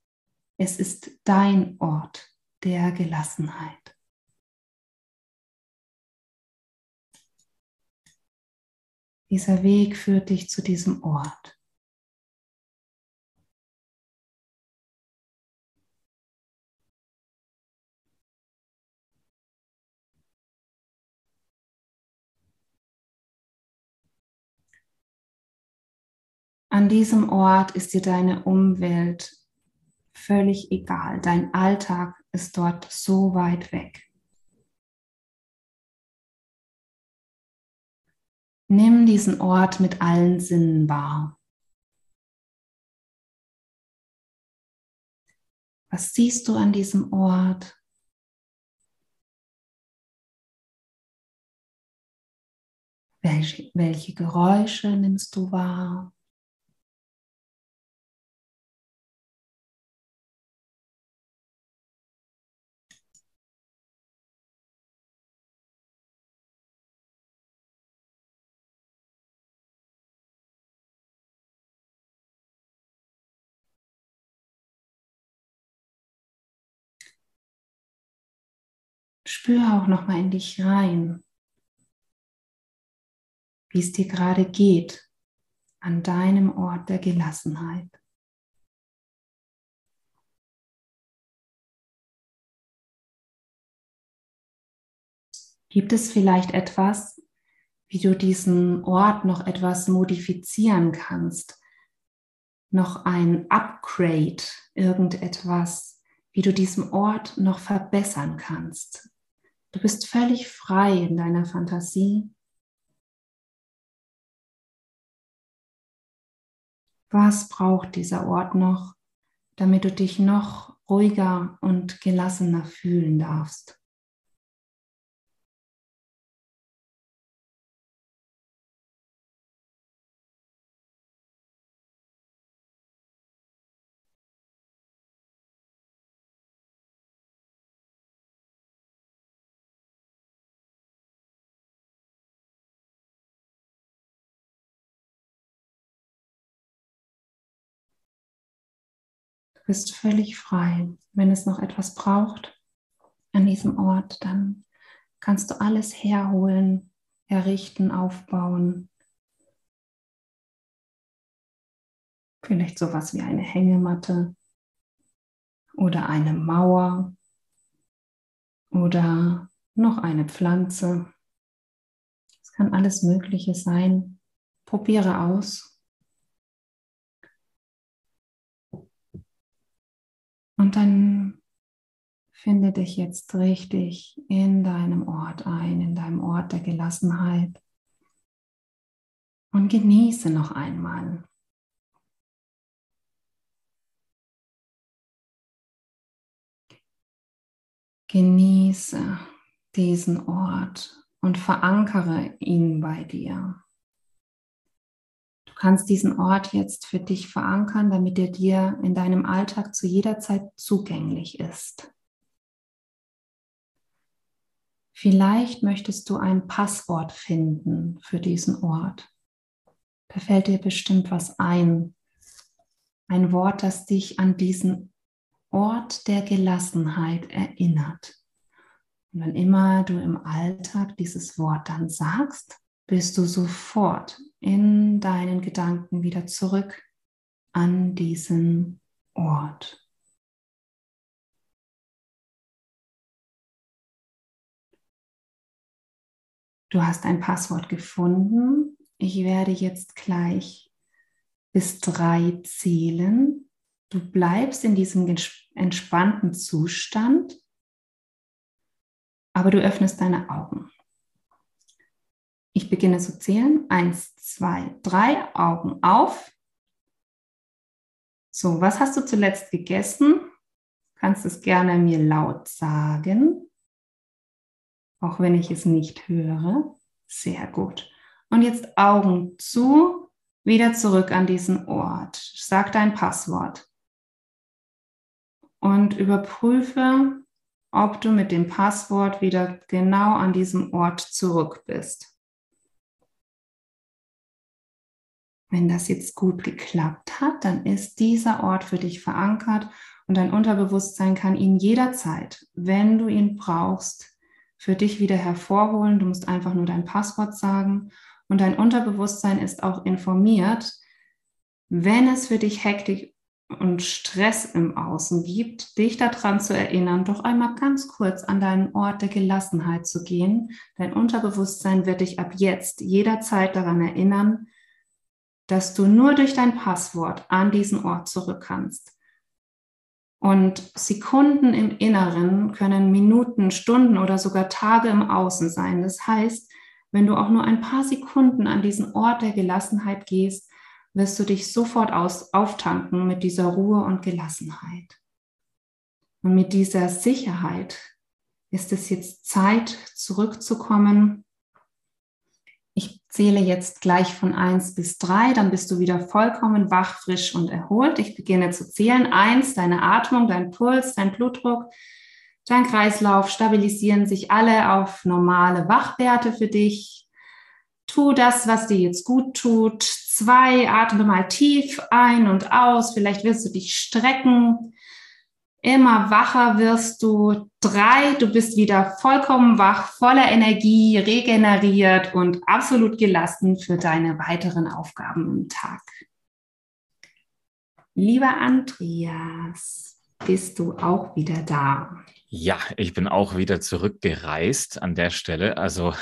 Es ist dein Ort der Gelassenheit. Dieser Weg führt dich zu diesem Ort. An diesem Ort ist dir deine Umwelt völlig egal. Dein Alltag ist dort so weit weg. Nimm diesen Ort mit allen Sinnen wahr. Was siehst du an diesem Ort? Welche, welche Geräusche nimmst du wahr? Spür auch noch mal in dich rein, wie es dir gerade geht an deinem Ort der Gelassenheit. Gibt es vielleicht etwas, wie du diesen Ort noch etwas modifizieren kannst? Noch ein Upgrade, irgendetwas, wie du diesen Ort noch verbessern kannst? Du bist völlig frei in deiner Fantasie. Was braucht dieser Ort noch, damit du dich noch ruhiger und gelassener fühlen darfst? Bist völlig frei. Wenn es noch etwas braucht an diesem Ort, dann kannst du alles herholen, errichten, aufbauen. Vielleicht sowas wie eine Hängematte oder eine Mauer oder noch eine Pflanze. Es kann alles Mögliche sein. Probiere aus. Und dann finde dich jetzt richtig in deinem Ort ein, in deinem Ort der Gelassenheit. Und genieße noch einmal. Genieße diesen Ort und verankere ihn bei dir. Du kannst diesen Ort jetzt für dich verankern, damit er dir in deinem Alltag zu jeder Zeit zugänglich ist. Vielleicht möchtest du ein Passwort finden für diesen Ort. Da fällt dir bestimmt was ein. Ein Wort, das dich an diesen Ort der Gelassenheit erinnert. Und wenn immer du im Alltag dieses Wort dann sagst, bist du sofort in deinen Gedanken wieder zurück an diesen Ort. Du hast ein Passwort gefunden. Ich werde jetzt gleich bis drei zählen. Du bleibst in diesem entspannten Zustand, aber du öffnest deine Augen. Ich beginne zu zählen. Eins, zwei, drei, Augen auf. So, was hast du zuletzt gegessen? Kannst es gerne mir laut sagen, auch wenn ich es nicht höre. Sehr gut. Und jetzt Augen zu, wieder zurück an diesen Ort. Sag dein Passwort. Und überprüfe, ob du mit dem Passwort wieder genau an diesem Ort zurück bist. Wenn das jetzt gut geklappt hat, dann ist dieser Ort für dich verankert und dein Unterbewusstsein kann ihn jederzeit, wenn du ihn brauchst, für dich wieder hervorholen. Du musst einfach nur dein Passwort sagen und dein Unterbewusstsein ist auch informiert, wenn es für dich Hektik und Stress im Außen gibt, dich daran zu erinnern, doch einmal ganz kurz an deinen Ort der Gelassenheit zu gehen. Dein Unterbewusstsein wird dich ab jetzt jederzeit daran erinnern, dass du nur durch dein Passwort an diesen Ort zurück kannst. Und Sekunden im Inneren können Minuten, Stunden oder sogar Tage im Außen sein. Das heißt, wenn du auch nur ein paar Sekunden an diesen Ort der Gelassenheit gehst, wirst du dich sofort aus, auftanken mit dieser Ruhe und Gelassenheit. Und mit dieser Sicherheit ist es jetzt Zeit, zurückzukommen ich zähle jetzt gleich von 1 bis 3, dann bist du wieder vollkommen wach, frisch und erholt. Ich beginne zu zählen. 1, deine Atmung, dein Puls, dein Blutdruck, dein Kreislauf stabilisieren sich alle auf normale Wachwerte für dich. Tu das, was dir jetzt gut tut. 2, atme mal tief ein und aus. Vielleicht wirst du dich strecken. Immer wacher wirst du. Drei, du bist wieder vollkommen wach, voller Energie, regeneriert und absolut gelassen für deine weiteren Aufgaben im Tag. Lieber Andreas, bist du auch wieder da? Ja, ich bin auch wieder zurückgereist an der Stelle. Also.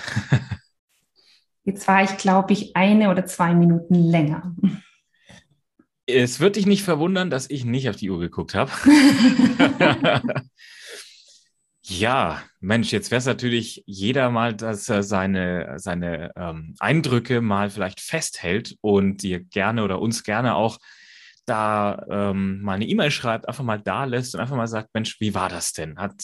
Jetzt war ich, glaube ich, eine oder zwei Minuten länger. Es wird dich nicht verwundern, dass ich nicht auf die Uhr geguckt habe. ja, Mensch, jetzt wäre es natürlich jeder mal, dass er seine, seine ähm, Eindrücke mal vielleicht festhält und dir gerne oder uns gerne auch da ähm, mal eine E-Mail schreibt, einfach mal da lässt und einfach mal sagt, Mensch, wie war das denn? Hat,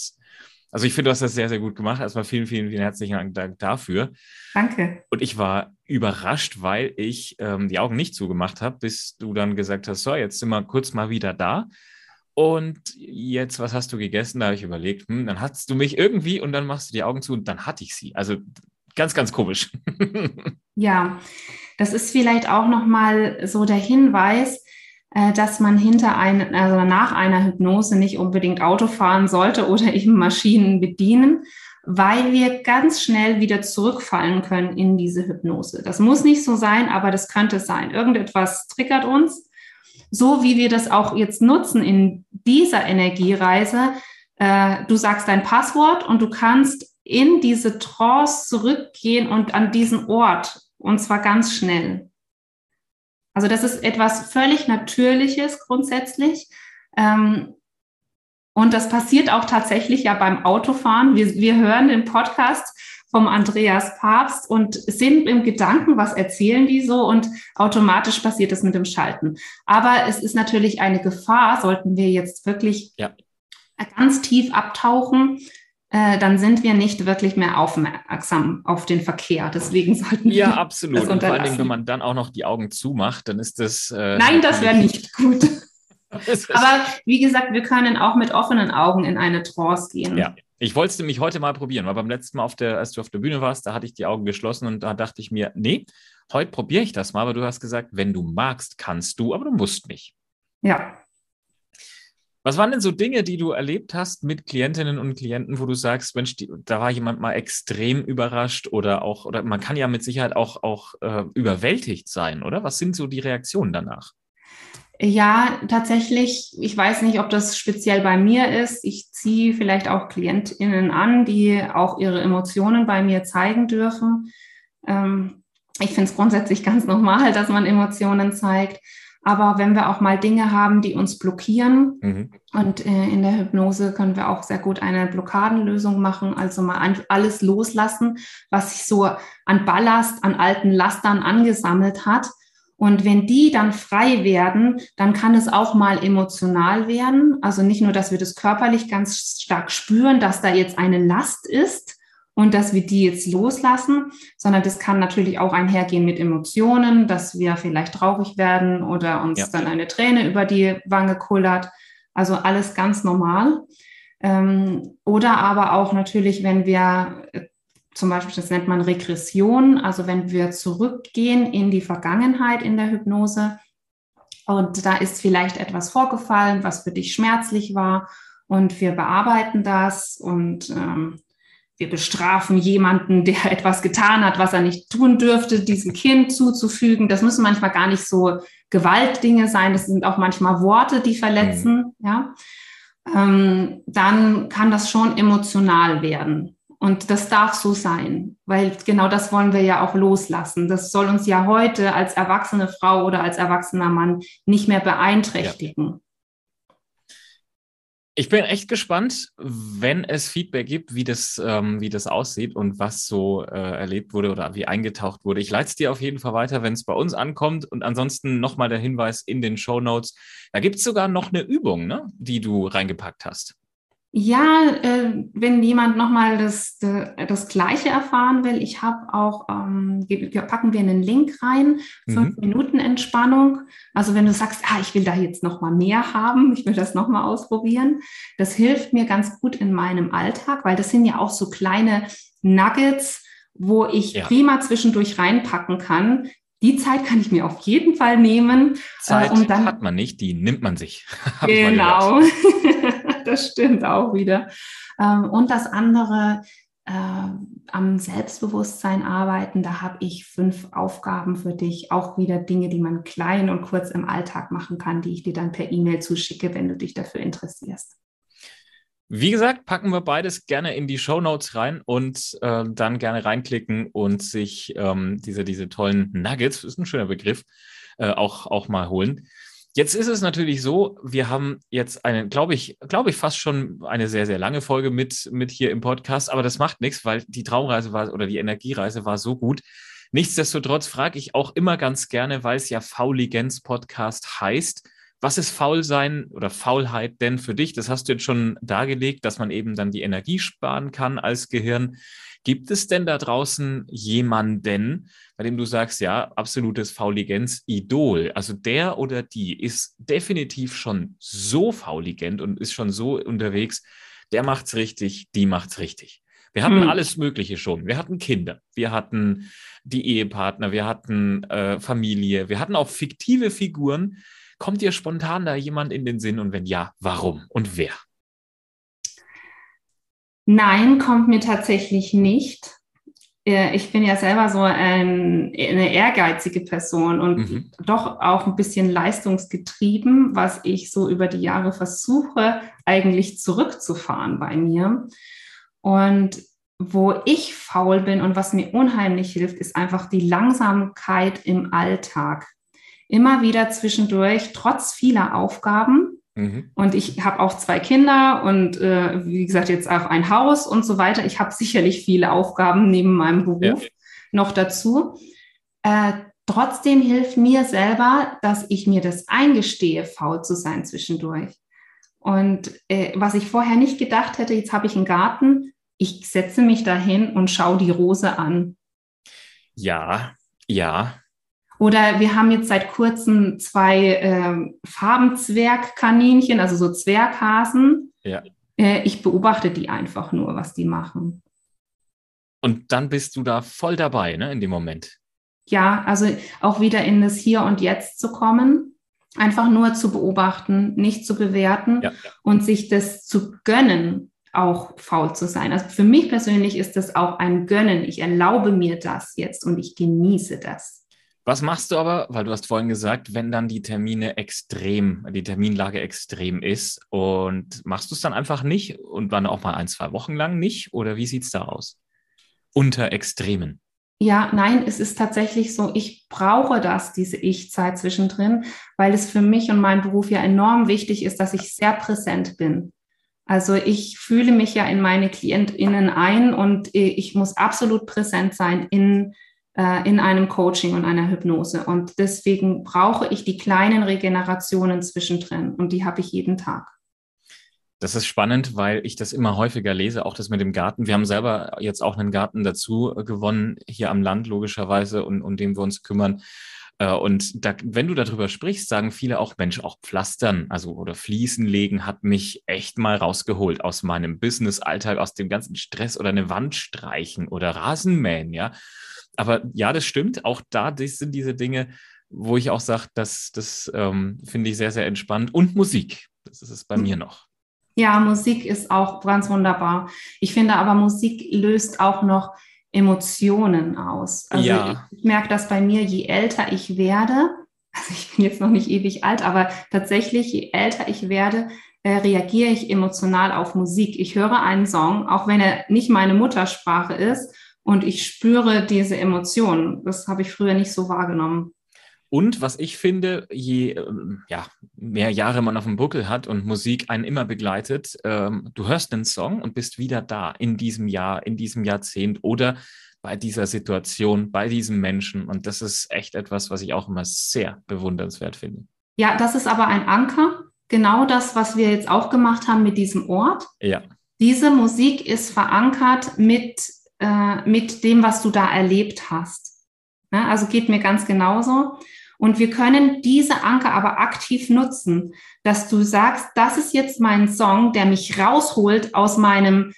also ich finde, du hast das sehr, sehr gut gemacht. Erstmal vielen, vielen, vielen herzlichen Dank dafür. Danke. Und ich war überrascht, weil ich ähm, die Augen nicht zugemacht habe, bis du dann gesagt hast, so, jetzt sind wir kurz mal wieder da. Und jetzt, was hast du gegessen? Da habe ich überlegt, hm, dann hast du mich irgendwie und dann machst du die Augen zu und dann hatte ich sie. Also ganz, ganz komisch. ja, das ist vielleicht auch nochmal so der Hinweis, dass man hinter ein, also nach einer Hypnose nicht unbedingt Auto fahren sollte oder eben Maschinen bedienen, weil wir ganz schnell wieder zurückfallen können in diese Hypnose. Das muss nicht so sein, aber das könnte sein. Irgendetwas triggert uns, so wie wir das auch jetzt nutzen in dieser Energiereise. Äh, du sagst dein Passwort und du kannst in diese Trance zurückgehen und an diesen Ort und zwar ganz schnell. Also das ist etwas völlig Natürliches grundsätzlich. Ähm, und das passiert auch tatsächlich ja beim Autofahren. Wir, wir hören den Podcast vom Andreas Papst und sind im Gedanken, was erzählen die so und automatisch passiert es mit dem Schalten. Aber es ist natürlich eine Gefahr, sollten wir jetzt wirklich ja. ganz tief abtauchen, äh, dann sind wir nicht wirklich mehr aufmerksam auf den Verkehr. Deswegen sollten wir. Ja, absolut. Und vor allem, wenn man dann auch noch die Augen zumacht, dann ist das. Äh, Nein, das wäre nicht gut. Aber wie gesagt, wir können auch mit offenen Augen in eine Trance gehen. Ja. Ich wollte es nämlich heute mal probieren, weil beim letzten Mal, auf der, als du auf der Bühne warst, da hatte ich die Augen geschlossen und da dachte ich mir, nee, heute probiere ich das mal, aber du hast gesagt, wenn du magst, kannst du, aber du musst nicht. Ja. Was waren denn so Dinge, die du erlebt hast mit Klientinnen und Klienten, wo du sagst, Mensch, die, da war jemand mal extrem überrascht oder auch, oder man kann ja mit Sicherheit auch, auch äh, überwältigt sein, oder? Was sind so die Reaktionen danach? Ja, tatsächlich. Ich weiß nicht, ob das speziell bei mir ist. Ich ziehe vielleicht auch KlientInnen an, die auch ihre Emotionen bei mir zeigen dürfen. Ähm, ich finde es grundsätzlich ganz normal, dass man Emotionen zeigt. Aber wenn wir auch mal Dinge haben, die uns blockieren, mhm. und äh, in der Hypnose können wir auch sehr gut eine Blockadenlösung machen, also mal alles loslassen, was sich so an Ballast, an alten Lastern angesammelt hat und wenn die dann frei werden, dann kann es auch mal emotional werden. Also nicht nur, dass wir das körperlich ganz stark spüren, dass da jetzt eine Last ist und dass wir die jetzt loslassen, sondern das kann natürlich auch einhergehen mit Emotionen, dass wir vielleicht traurig werden oder uns ja. dann eine Träne über die Wange kullert. Also alles ganz normal. Ähm, oder aber auch natürlich, wenn wir zum Beispiel, das nennt man Regression, also wenn wir zurückgehen in die Vergangenheit in der Hypnose und da ist vielleicht etwas vorgefallen, was für dich schmerzlich war und wir bearbeiten das und ähm, wir bestrafen jemanden, der etwas getan hat, was er nicht tun dürfte, diesem Kind zuzufügen. Das müssen manchmal gar nicht so Gewaltdinge sein, das sind auch manchmal Worte, die verletzen, mhm. ja. Ähm, dann kann das schon emotional werden. Und das darf so sein, weil genau das wollen wir ja auch loslassen. Das soll uns ja heute als erwachsene Frau oder als erwachsener Mann nicht mehr beeinträchtigen. Ja. Ich bin echt gespannt, wenn es Feedback gibt, wie das, ähm, wie das aussieht und was so äh, erlebt wurde oder wie eingetaucht wurde. Ich leite es dir auf jeden Fall weiter, wenn es bei uns ankommt. Und ansonsten nochmal der Hinweis in den Show Notes. Da gibt es sogar noch eine Übung, ne, die du reingepackt hast. Ja, äh, wenn jemand nochmal das, das Gleiche erfahren will, ich habe auch, ähm, packen wir einen Link rein, fünf mhm. Minuten Entspannung. Also wenn du sagst, ah, ich will da jetzt nochmal mehr haben, ich will das nochmal ausprobieren, das hilft mir ganz gut in meinem Alltag, weil das sind ja auch so kleine Nuggets, wo ich ja. prima zwischendurch reinpacken kann. Die Zeit kann ich mir auf jeden Fall nehmen. Zeit äh, um dann, hat man nicht, die nimmt man sich. genau. Das stimmt auch wieder. Ähm, und das andere, äh, am Selbstbewusstsein arbeiten, da habe ich fünf Aufgaben für dich, auch wieder Dinge, die man klein und kurz im Alltag machen kann, die ich dir dann per E-Mail zuschicke, wenn du dich dafür interessierst. Wie gesagt, packen wir beides gerne in die Show Notes rein und äh, dann gerne reinklicken und sich ähm, diese, diese tollen Nuggets, ist ein schöner Begriff, äh, auch, auch mal holen. Jetzt ist es natürlich so, wir haben jetzt eine, glaube ich, glaube ich, fast schon eine sehr, sehr lange Folge mit, mit hier im Podcast, aber das macht nichts, weil die Traumreise war oder die Energiereise war so gut. Nichtsdestotrotz frage ich auch immer ganz gerne, weil es ja Fauligenz Podcast heißt, was ist Faulsein oder Faulheit denn für dich? Das hast du jetzt schon dargelegt, dass man eben dann die Energie sparen kann als Gehirn. Gibt es denn da draußen jemanden, bei dem du sagst, ja, absolutes Fauligenz-Idol? Also der oder die ist definitiv schon so fauligent und ist schon so unterwegs, der macht's richtig, die macht's richtig. Wir hatten hm. alles Mögliche schon. Wir hatten Kinder, wir hatten die Ehepartner, wir hatten äh, Familie, wir hatten auch fiktive Figuren. Kommt dir spontan da jemand in den Sinn und wenn ja, warum und wer? Nein, kommt mir tatsächlich nicht. Äh, ich bin ja selber so ein, eine ehrgeizige Person und mhm. doch auch ein bisschen leistungsgetrieben, was ich so über die Jahre versuche, eigentlich zurückzufahren bei mir. Und wo ich faul bin und was mir unheimlich hilft, ist einfach die Langsamkeit im Alltag. Immer wieder zwischendurch, trotz vieler Aufgaben, Mhm. Und ich habe auch zwei Kinder und äh, wie gesagt jetzt auch ein Haus und so weiter. Ich habe sicherlich viele Aufgaben neben meinem Beruf ja. noch dazu. Äh, trotzdem hilft mir selber, dass ich mir das eingestehe, faul zu sein zwischendurch. Und äh, was ich vorher nicht gedacht hätte, jetzt habe ich einen Garten, ich setze mich dahin und schaue die Rose an. Ja, ja. Oder wir haben jetzt seit kurzem zwei äh, Farbenzwergkaninchen, also so Zwerghasen. Ja. Äh, ich beobachte die einfach nur, was die machen. Und dann bist du da voll dabei, ne, in dem Moment. Ja, also auch wieder in das Hier und Jetzt zu kommen, einfach nur zu beobachten, nicht zu bewerten ja, und sich das zu gönnen, auch faul zu sein. Also für mich persönlich ist das auch ein Gönnen. Ich erlaube mir das jetzt und ich genieße das. Was machst du aber, weil du hast vorhin gesagt, wenn dann die Termine extrem, die Terminlage extrem ist und machst du es dann einfach nicht und dann auch mal ein, zwei Wochen lang nicht? Oder wie sieht es da aus? Unter Extremen. Ja, nein, es ist tatsächlich so, ich brauche das, diese Ich-Zeit zwischendrin, weil es für mich und meinen Beruf ja enorm wichtig ist, dass ich sehr präsent bin. Also ich fühle mich ja in meine KlientInnen ein und äh, ich muss absolut präsent sein in, in einem Coaching und einer Hypnose. Und deswegen brauche ich die kleinen Regenerationen zwischendrin und die habe ich jeden Tag. Das ist spannend, weil ich das immer häufiger lese, auch das mit dem Garten. Wir haben selber jetzt auch einen Garten dazu äh, gewonnen, hier am Land logischerweise, und um den wir uns kümmern. Äh, und da, wenn du darüber sprichst, sagen viele auch, Mensch, auch Pflastern, also oder Fliesen legen, hat mich echt mal rausgeholt aus meinem Business-Alltag, aus dem ganzen Stress oder eine Wand streichen oder Rasenmähen, ja. Aber ja, das stimmt. Auch da sind diese Dinge, wo ich auch sage, das, das ähm, finde ich sehr, sehr entspannt. Und Musik. Das ist es bei mir noch. Ja, Musik ist auch ganz wunderbar. Ich finde aber, Musik löst auch noch Emotionen aus. Also ja. ich, ich merke das bei mir, je älter ich werde, also ich bin jetzt noch nicht ewig alt, aber tatsächlich, je älter ich werde, äh, reagiere ich emotional auf Musik. Ich höre einen Song, auch wenn er nicht meine Muttersprache ist, und ich spüre diese Emotionen. Das habe ich früher nicht so wahrgenommen. Und was ich finde, je ähm, ja, mehr Jahre man auf dem Buckel hat und Musik einen immer begleitet, ähm, du hörst einen Song und bist wieder da in diesem Jahr, in diesem Jahrzehnt oder bei dieser Situation, bei diesem Menschen. Und das ist echt etwas, was ich auch immer sehr bewundernswert finde. Ja, das ist aber ein Anker. Genau das, was wir jetzt auch gemacht haben mit diesem Ort. Ja. Diese Musik ist verankert mit, äh, mit dem, was du da erlebt hast. Ja, also geht mir ganz genauso. Und wir können diese Anker aber aktiv nutzen, dass du sagst, das ist jetzt mein Song, der mich rausholt aus meinem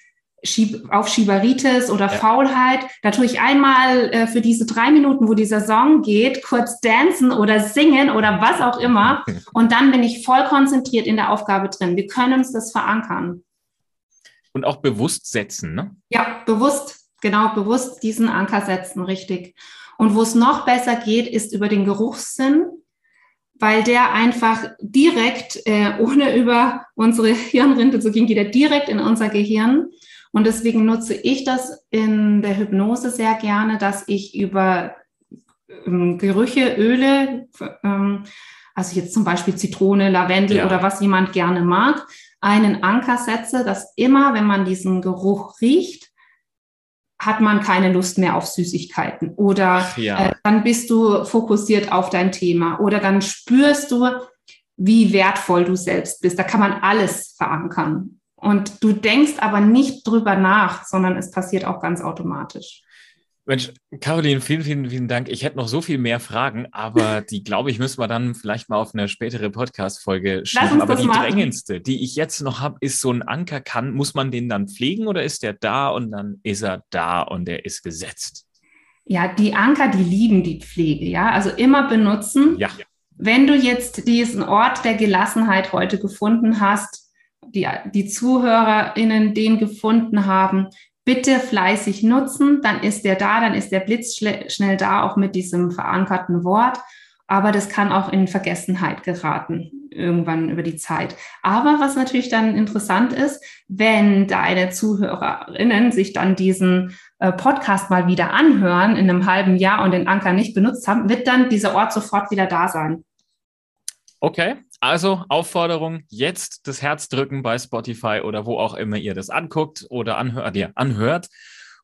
Schieb auf Schieberitis oder ja. Faulheit. Da tue ich einmal äh, für diese drei Minuten, wo dieser Song geht, kurz dancen oder singen oder was auch immer. Und dann bin ich voll konzentriert in der Aufgabe drin. Wir können uns das verankern. Und auch bewusst setzen, ne? Ja, bewusst, genau, bewusst diesen Anker setzen, richtig. Und wo es noch besser geht, ist über den Geruchssinn, weil der einfach direkt, äh, ohne über unsere Hirnrinde zu gehen, geht er direkt in unser Gehirn. Und deswegen nutze ich das in der Hypnose sehr gerne, dass ich über ähm, Gerüche, Öle, ähm, also jetzt zum Beispiel Zitrone, Lavendel ja. oder was jemand gerne mag, einen Anker setze, dass immer, wenn man diesen Geruch riecht, hat man keine Lust mehr auf Süßigkeiten oder ja. äh, dann bist du fokussiert auf dein Thema oder dann spürst du, wie wertvoll du selbst bist. Da kann man alles verankern. Und du denkst aber nicht drüber nach, sondern es passiert auch ganz automatisch. Mensch, Caroline, vielen, vielen, vielen Dank. Ich hätte noch so viel mehr Fragen, aber die, glaube ich, müssen wir dann vielleicht mal auf eine spätere Podcast-Folge schieben. Aber die machen. drängendste, die ich jetzt noch habe, ist so ein Anker kann. Muss man den dann pflegen oder ist der da und dann ist er da und er ist gesetzt? Ja, die Anker, die lieben die Pflege, ja. Also immer benutzen. Ja. Wenn du jetzt diesen Ort der Gelassenheit heute gefunden hast, die, die ZuhörerInnen den gefunden haben, bitte fleißig nutzen, dann ist der da, dann ist der Blitz schnell da, auch mit diesem verankerten Wort. Aber das kann auch in Vergessenheit geraten, irgendwann über die Zeit. Aber was natürlich dann interessant ist, wenn deine ZuhörerInnen sich dann diesen äh, Podcast mal wieder anhören in einem halben Jahr und den Anker nicht benutzt haben, wird dann dieser Ort sofort wieder da sein. Okay, also Aufforderung, jetzt das Herz drücken bei Spotify oder wo auch immer ihr das anguckt oder anhört, ja, anhört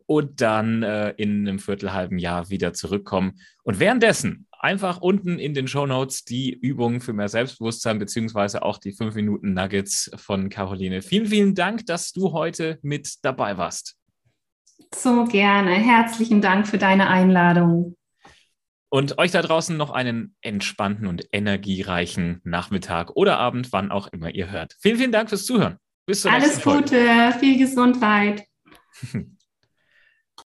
und dann äh, in einem viertelhalben Jahr wieder zurückkommen. Und währenddessen einfach unten in den Show Notes die Übungen für mehr Selbstbewusstsein beziehungsweise auch die 5 Minuten Nuggets von Caroline. Vielen, vielen Dank, dass du heute mit dabei warst. So gerne. Herzlichen Dank für deine Einladung. Und euch da draußen noch einen entspannten und energiereichen Nachmittag oder Abend, wann auch immer ihr hört. Vielen, vielen Dank fürs Zuhören. Bis zur Alles nächsten Folge. Alles Gute, viel Gesundheit.